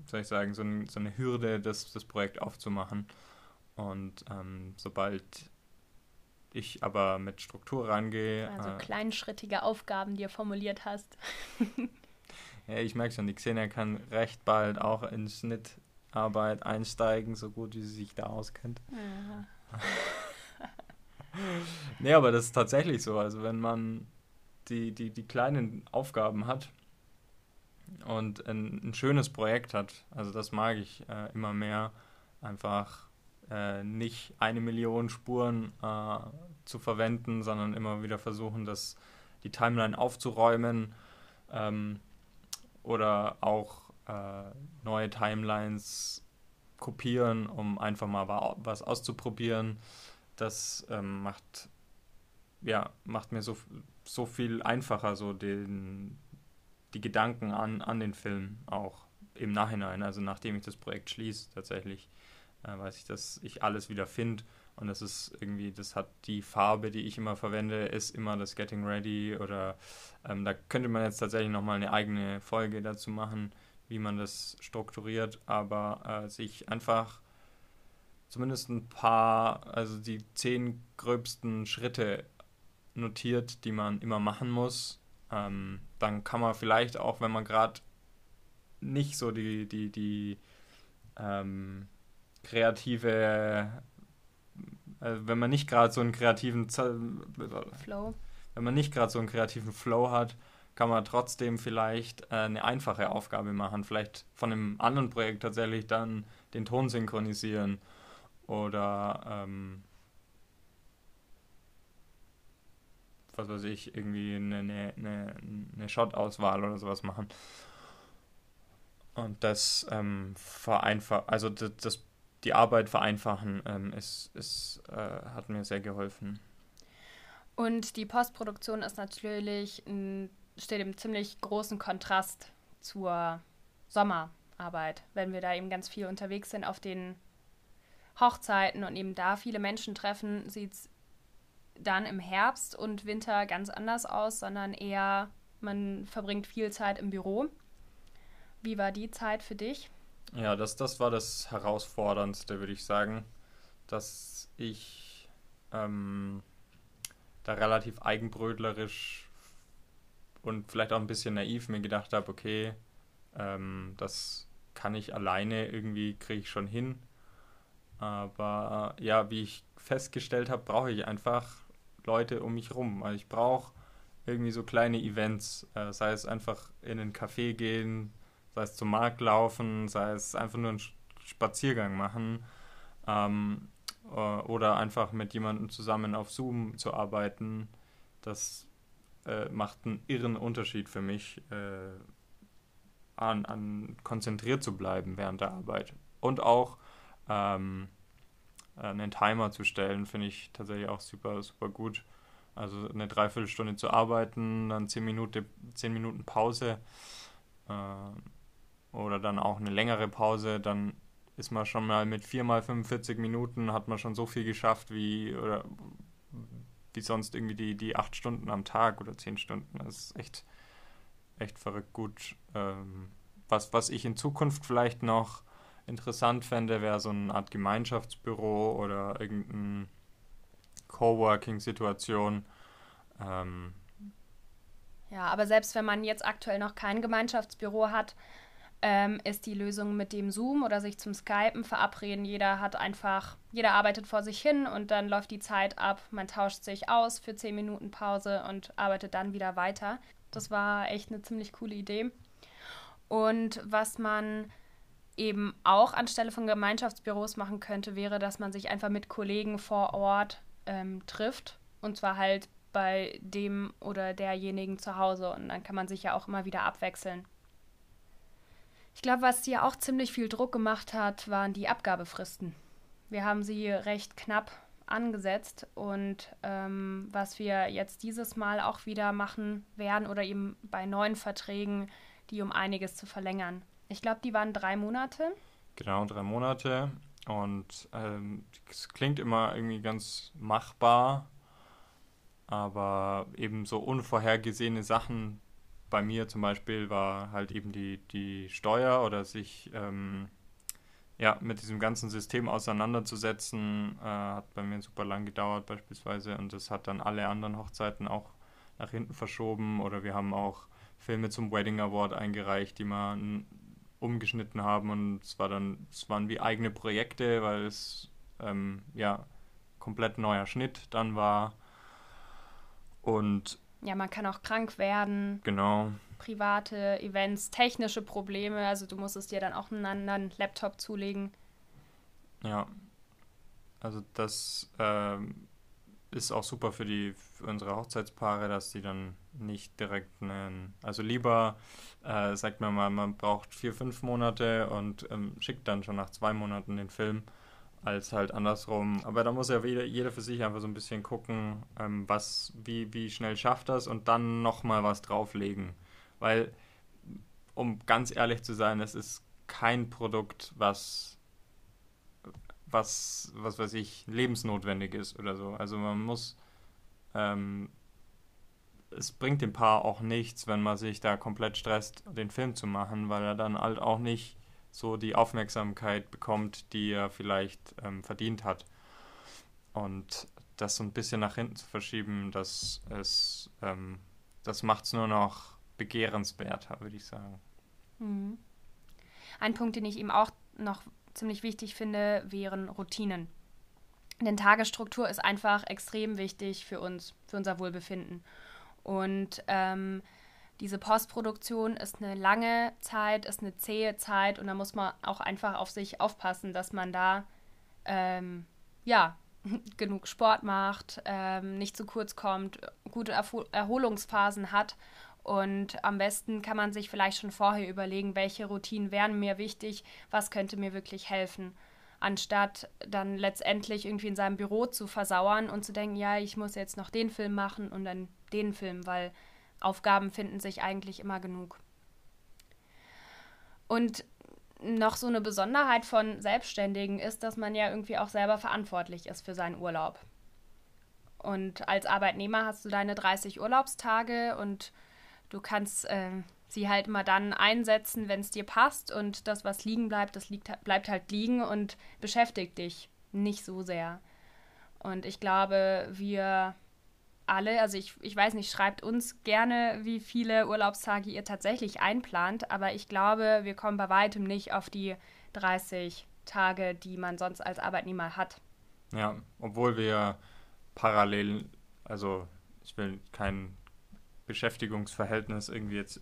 A: soll ich sagen, so, ein, so eine Hürde, das, das Projekt aufzumachen. Und ähm, sobald ich aber mit Struktur rangehe.
B: Also äh, kleinschrittige Aufgaben, die du formuliert hast. (laughs)
A: ja, ich merke schon, die Xenia kann recht bald auch in Schnittarbeit einsteigen, so gut wie sie sich da auskennt. Ja. (laughs) nee, aber das ist tatsächlich so. Also wenn man die, die, die kleinen Aufgaben hat und ein, ein schönes Projekt hat, also das mag ich äh, immer mehr, einfach äh, nicht eine Million Spuren äh, zu verwenden, sondern immer wieder versuchen, das, die Timeline aufzuräumen ähm, oder auch äh, neue Timelines kopieren, um einfach mal was auszuprobieren. Das ähm, macht, ja, macht mir so, so viel einfacher, so den, die Gedanken an, an den Film auch im Nachhinein, also nachdem ich das Projekt schließe tatsächlich äh, weiß ich, dass ich alles wieder finde. Und das ist irgendwie, das hat die Farbe, die ich immer verwende, ist immer das Getting Ready. Oder ähm, da könnte man jetzt tatsächlich nochmal eine eigene Folge dazu machen, wie man das strukturiert. Aber äh, sich einfach zumindest ein paar, also die zehn gröbsten Schritte notiert, die man immer machen muss. Ähm, dann kann man vielleicht auch, wenn man gerade nicht so die, die, die ähm, kreative, also wenn man nicht gerade so einen kreativen Flow, wenn man nicht gerade so einen kreativen Flow hat, kann man trotzdem vielleicht äh, eine einfache Aufgabe machen. Vielleicht von einem anderen Projekt tatsächlich dann den Ton synchronisieren oder ähm, was weiß ich, irgendwie eine, eine, eine Shot-Auswahl oder sowas machen. Und das ähm, vereinfacht, also das, das die Arbeit vereinfachen, ähm, ist, ist, äh, hat mir sehr geholfen.
B: Und die Postproduktion ist natürlich ein, steht im ziemlich großen Kontrast zur Sommerarbeit, wenn wir da eben ganz viel unterwegs sind auf den Hochzeiten und eben da viele Menschen treffen, sieht es dann im Herbst und Winter ganz anders aus, sondern eher man verbringt viel Zeit im Büro. Wie war die Zeit für dich?
A: Ja, das, das war das Herausforderndste, würde ich sagen, dass ich ähm, da relativ eigenbrötlerisch und vielleicht auch ein bisschen naiv mir gedacht habe, okay, ähm, das kann ich alleine, irgendwie kriege ich schon hin. Aber ja, wie ich festgestellt habe, brauche ich einfach Leute um mich rum. Also ich brauche irgendwie so kleine Events, äh, sei es einfach in einen Café gehen, sei es zum Markt laufen, sei es einfach nur einen Spaziergang machen ähm, äh, oder einfach mit jemandem zusammen auf Zoom zu arbeiten. Das äh, macht einen irren Unterschied für mich, äh, an, an konzentriert zu bleiben während der Arbeit. Und auch ähm, einen Timer zu stellen, finde ich tatsächlich auch super, super gut. Also eine Dreiviertelstunde zu arbeiten, dann zehn Minuten, zehn Minuten Pause äh, oder dann auch eine längere Pause, dann ist man schon mal mit 4 mal 45 Minuten, hat man schon so viel geschafft wie oder wie sonst irgendwie die, die acht Stunden am Tag oder zehn Stunden. Das ist echt, echt verrückt gut. Ähm, was, was ich in Zukunft vielleicht noch interessant fände, wäre so eine Art Gemeinschaftsbüro oder irgendeine Coworking-Situation. Ähm,
B: ja, aber selbst wenn man jetzt aktuell noch kein Gemeinschaftsbüro hat, ähm, ist die Lösung mit dem Zoom oder sich zum Skypen verabreden. Jeder hat einfach, jeder arbeitet vor sich hin und dann läuft die Zeit ab. Man tauscht sich aus für 10 Minuten Pause und arbeitet dann wieder weiter. Das war echt eine ziemlich coole Idee. Und was man eben auch anstelle von Gemeinschaftsbüros machen könnte, wäre, dass man sich einfach mit Kollegen vor Ort ähm, trifft. Und zwar halt bei dem oder derjenigen zu Hause. Und dann kann man sich ja auch immer wieder abwechseln. Ich glaube, was dir auch ziemlich viel Druck gemacht hat, waren die Abgabefristen. Wir haben sie recht knapp angesetzt und ähm, was wir jetzt dieses Mal auch wieder machen werden oder eben bei neuen Verträgen, die um einiges zu verlängern. Ich glaube, die waren drei Monate.
A: Genau, drei Monate. Und ähm, es ähm, klingt immer irgendwie ganz machbar, aber eben so unvorhergesehene Sachen bei mir zum Beispiel war halt eben die, die Steuer oder sich ähm, ja, mit diesem ganzen System auseinanderzusetzen, äh, hat bei mir super lang gedauert beispielsweise und das hat dann alle anderen Hochzeiten auch nach hinten verschoben oder wir haben auch Filme zum Wedding Award eingereicht, die wir umgeschnitten haben und es war dann, es waren wie eigene Projekte, weil es ähm, ja komplett neuer Schnitt dann war. Und
B: ja, man kann auch krank werden.
A: Genau.
B: Private Events, technische Probleme, also du musstest dir dann auch einen anderen Laptop zulegen.
A: Ja. Also das ähm, ist auch super für die für unsere Hochzeitspaare, dass die dann nicht direkt einen, also lieber äh, sagt man mal, man braucht vier, fünf Monate und ähm, schickt dann schon nach zwei Monaten den Film als halt andersrum. Aber da muss ja jeder, jeder für sich einfach so ein bisschen gucken, ähm, was, wie, wie schnell schafft das und dann nochmal was drauflegen. Weil, um ganz ehrlich zu sein, es ist kein Produkt, was, was, was weiß ich, lebensnotwendig ist oder so. Also man muss, ähm, es bringt dem Paar auch nichts, wenn man sich da komplett stresst, den Film zu machen, weil er dann halt auch nicht so die Aufmerksamkeit bekommt, die er vielleicht ähm, verdient hat. Und das so ein bisschen nach hinten zu verschieben, das, ähm, das macht es nur noch begehrenswerter, würde ich sagen.
B: Mhm. Ein Punkt, den ich eben auch noch ziemlich wichtig finde, wären Routinen. Denn Tagesstruktur ist einfach extrem wichtig für uns, für unser Wohlbefinden. Und ähm, diese Postproduktion ist eine lange Zeit, ist eine zähe Zeit und da muss man auch einfach auf sich aufpassen, dass man da ähm, ja (laughs) genug Sport macht, ähm, nicht zu kurz kommt, gute Erholungsphasen hat und am besten kann man sich vielleicht schon vorher überlegen, welche Routinen wären mir wichtig, was könnte mir wirklich helfen, anstatt dann letztendlich irgendwie in seinem Büro zu versauern und zu denken, ja, ich muss jetzt noch den Film machen und dann den Film, weil Aufgaben finden sich eigentlich immer genug. Und noch so eine Besonderheit von Selbstständigen ist, dass man ja irgendwie auch selber verantwortlich ist für seinen Urlaub. Und als Arbeitnehmer hast du deine 30 Urlaubstage und du kannst äh, sie halt immer dann einsetzen, wenn es dir passt. Und das, was liegen bleibt, das liegt, bleibt halt liegen und beschäftigt dich nicht so sehr. Und ich glaube, wir alle, also ich, ich weiß nicht, schreibt uns gerne, wie viele Urlaubstage ihr tatsächlich einplant, aber ich glaube, wir kommen bei weitem nicht auf die 30 Tage, die man sonst als Arbeitnehmer hat.
A: Ja, obwohl wir parallel, also ich will kein Beschäftigungsverhältnis irgendwie jetzt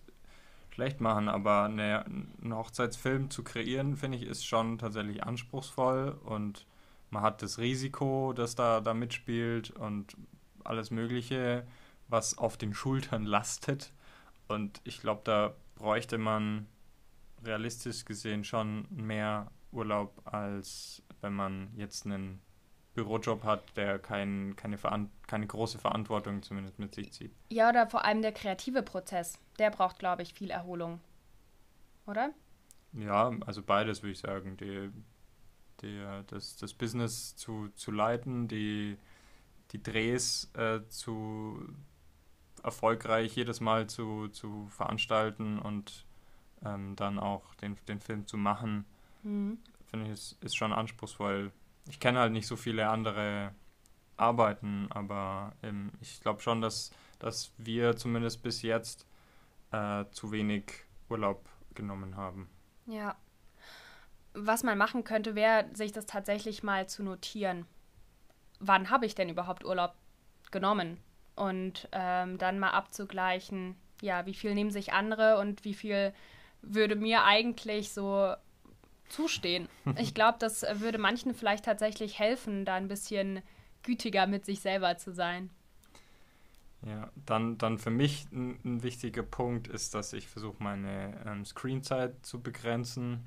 A: schlecht machen, aber eine, einen Hochzeitsfilm zu kreieren, finde ich, ist schon tatsächlich anspruchsvoll und man hat das Risiko, das da, da mitspielt und alles Mögliche, was auf den Schultern (laughs) lastet. Und ich glaube, da bräuchte man realistisch gesehen schon mehr Urlaub, als wenn man jetzt einen Bürojob hat, der kein, keine, keine große Verantwortung zumindest mit sich zieht.
B: Ja, oder vor allem der kreative Prozess, der braucht, glaube ich, viel Erholung. Oder?
A: Ja, also beides würde ich sagen. Die, die, das, das Business zu, zu leiten, die, die Drehs äh, zu erfolgreich jedes Mal zu, zu veranstalten und ähm, dann auch den, den Film zu machen, mhm. finde ich, ist, ist schon anspruchsvoll ich kenne halt nicht so viele andere Arbeiten, aber ähm, ich glaube schon, dass, dass wir zumindest bis jetzt äh, zu wenig Urlaub genommen haben.
B: Ja. Was man machen könnte, wäre, sich das tatsächlich mal zu notieren. Wann habe ich denn überhaupt Urlaub genommen? Und ähm, dann mal abzugleichen, ja, wie viel nehmen sich andere und wie viel würde mir eigentlich so zustehen. (laughs) Ich glaube, das würde manchen vielleicht tatsächlich helfen, da ein bisschen gütiger mit sich selber zu sein.
A: Ja, dann, dann für mich ein, ein wichtiger Punkt ist, dass ich versuche, meine ähm, Screenzeit zu begrenzen.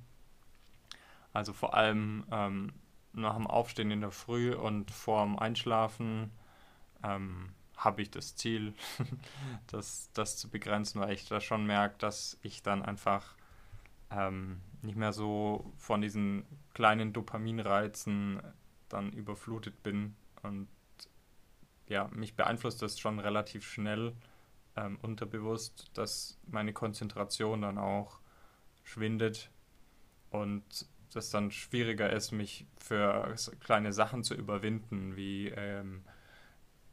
A: Also vor allem ähm, nach dem Aufstehen in der Früh und vor dem Einschlafen ähm, habe ich das Ziel, (laughs) das, das zu begrenzen, weil ich da schon merke, dass ich dann einfach ähm, nicht mehr so von diesen kleinen Dopaminreizen dann überflutet bin. Und ja, mich beeinflusst das schon relativ schnell ähm, unterbewusst, dass meine Konzentration dann auch schwindet und das dann schwieriger ist, mich für kleine Sachen zu überwinden, wie ähm,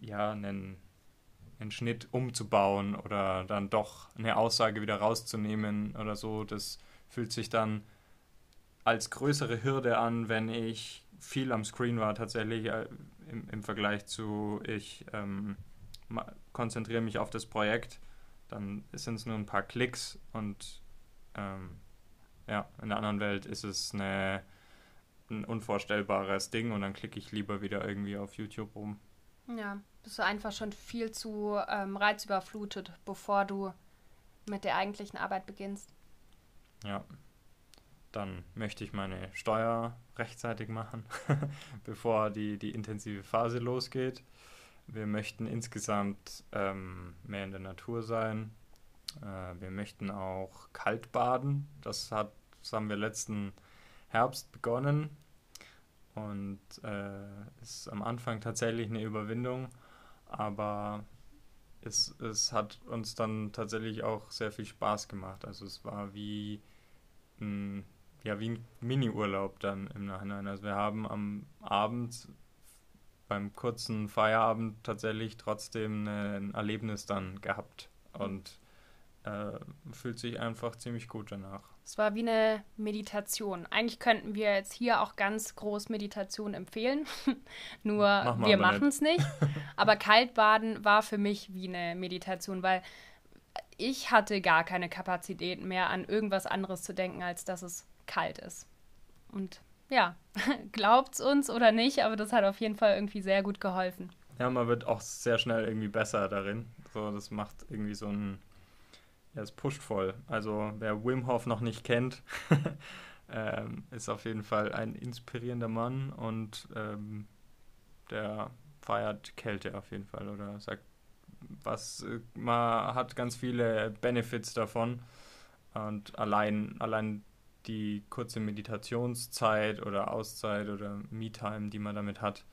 A: ja, einen, einen Schnitt umzubauen oder dann doch eine Aussage wieder rauszunehmen oder so. Das fühlt sich dann als größere Hürde an, wenn ich viel am Screen war, tatsächlich äh, im, im, Vergleich zu, ich ähm, konzentriere mich auf das Projekt, dann sind es nur ein paar Klicks und ähm, ja, in der anderen Welt ist es eine, ein unvorstellbares Ding und dann klicke ich lieber wieder irgendwie auf YouTube rum.
B: Ja, bist du einfach schon viel zu ähm, reizüberflutet, bevor du mit der eigentlichen Arbeit beginnst.
A: Ja. Dann möchte ich meine Steuer rechtzeitig machen, (laughs) bevor die, die intensive Phase losgeht. Wir möchten insgesamt ähm, mehr in der Natur sein. Äh, wir möchten auch kalt baden. Das, hat, das haben wir letzten Herbst begonnen und äh, ist am Anfang tatsächlich eine Überwindung, aber es, es hat uns dann tatsächlich auch sehr viel Spaß gemacht. Also es war wie ein, ja, wie ein Mini-Urlaub dann im Nachhinein. Also wir haben am Abend beim kurzen Feierabend tatsächlich trotzdem ein Erlebnis dann gehabt und äh, fühlt sich einfach ziemlich gut danach.
B: Es war wie eine Meditation. Eigentlich könnten wir jetzt hier auch ganz groß Meditation empfehlen, (laughs) nur Mach wir machen es nicht. (laughs) Aber Kaltbaden war für mich wie eine Meditation, weil ich hatte gar keine Kapazität mehr, an irgendwas anderes zu denken, als dass es kalt ist. Und ja, (laughs) glaubt's uns oder nicht, aber das hat auf jeden Fall irgendwie sehr gut geholfen.
A: Ja, man wird auch sehr schnell irgendwie besser darin. So, das macht irgendwie so ein, ja, es pusht voll. Also wer Wim Hof noch nicht kennt, (laughs) ähm, ist auf jeden Fall ein inspirierender Mann und ähm, der feiert Kälte auf jeden Fall oder sagt was man hat ganz viele Benefits davon und allein allein die kurze Meditationszeit oder Auszeit oder Me-Time, die man damit hat,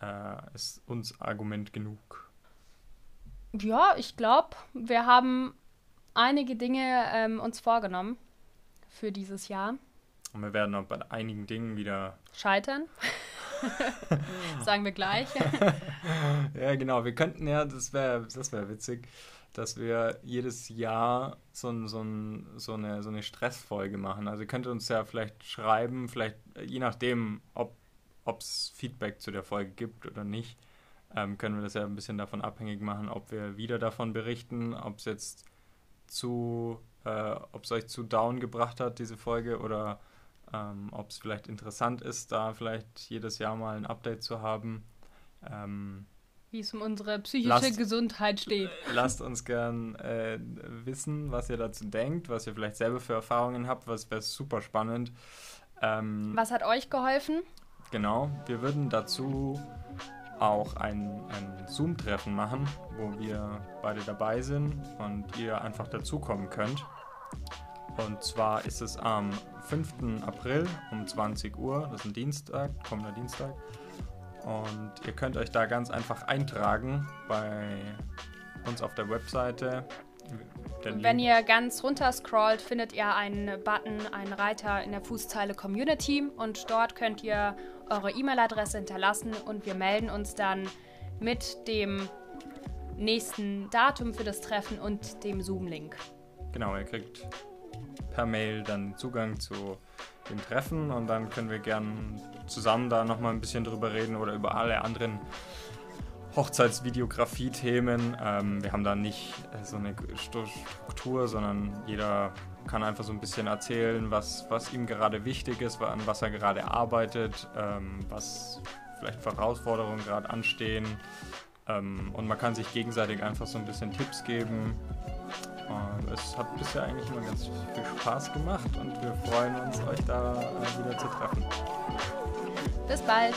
A: äh, ist uns Argument genug.
B: Ja, ich glaube, wir haben einige Dinge ähm, uns vorgenommen für dieses Jahr.
A: Und wir werden auch bei einigen Dingen wieder
B: scheitern. (laughs) Sagen wir gleich. (laughs)
A: ja, genau. Wir könnten ja, das wäre das wär witzig, dass wir jedes Jahr so, so, so, eine, so eine Stressfolge machen. Also ihr könnt uns ja vielleicht schreiben, vielleicht je nachdem, ob es Feedback zu der Folge gibt oder nicht, ähm, können wir das ja ein bisschen davon abhängig machen, ob wir wieder davon berichten, ob es jetzt zu äh, ob es euch zu down gebracht hat, diese Folge, oder ähm, ob es vielleicht interessant ist, da vielleicht jedes Jahr mal ein Update zu haben. Ähm,
B: Wie es um unsere psychische lasst, Gesundheit steht. (laughs)
A: Lasst uns gern äh, wissen, was ihr dazu denkt, was ihr vielleicht selber für Erfahrungen habt, was wäre super spannend.
B: Ähm, was hat euch geholfen?
A: Genau, wir würden dazu auch ein, ein Zoom-Treffen machen, wo wir beide dabei sind und ihr einfach dazukommen könnt. Und zwar ist es am 5. April um 20 Uhr, das ist ein Dienstag, kommender Dienstag. Und ihr könnt euch da ganz einfach eintragen bei uns auf der Webseite.
B: Und wenn ihr ganz runter scrollt, findet ihr einen Button, einen Reiter in der Fußzeile Community und dort könnt ihr eure E-Mail-Adresse hinterlassen und wir melden uns dann mit dem nächsten Datum für das Treffen und dem Zoom-Link.
A: Genau, ihr kriegt per Mail dann Zugang zu dem Treffen und dann können wir gern zusammen da nochmal ein bisschen drüber reden oder über alle anderen Hochzeitsvideografie-Themen. Ähm, wir haben da nicht so eine Struktur, sondern jeder kann einfach so ein bisschen erzählen, was, was ihm gerade wichtig ist, an was er gerade arbeitet, ähm, was vielleicht für Herausforderungen gerade anstehen. Ähm, und man kann sich gegenseitig einfach so ein bisschen Tipps geben. Und es hat bisher eigentlich immer ganz viel Spaß gemacht und wir freuen uns, euch da äh, wieder zu treffen.
B: Bis bald!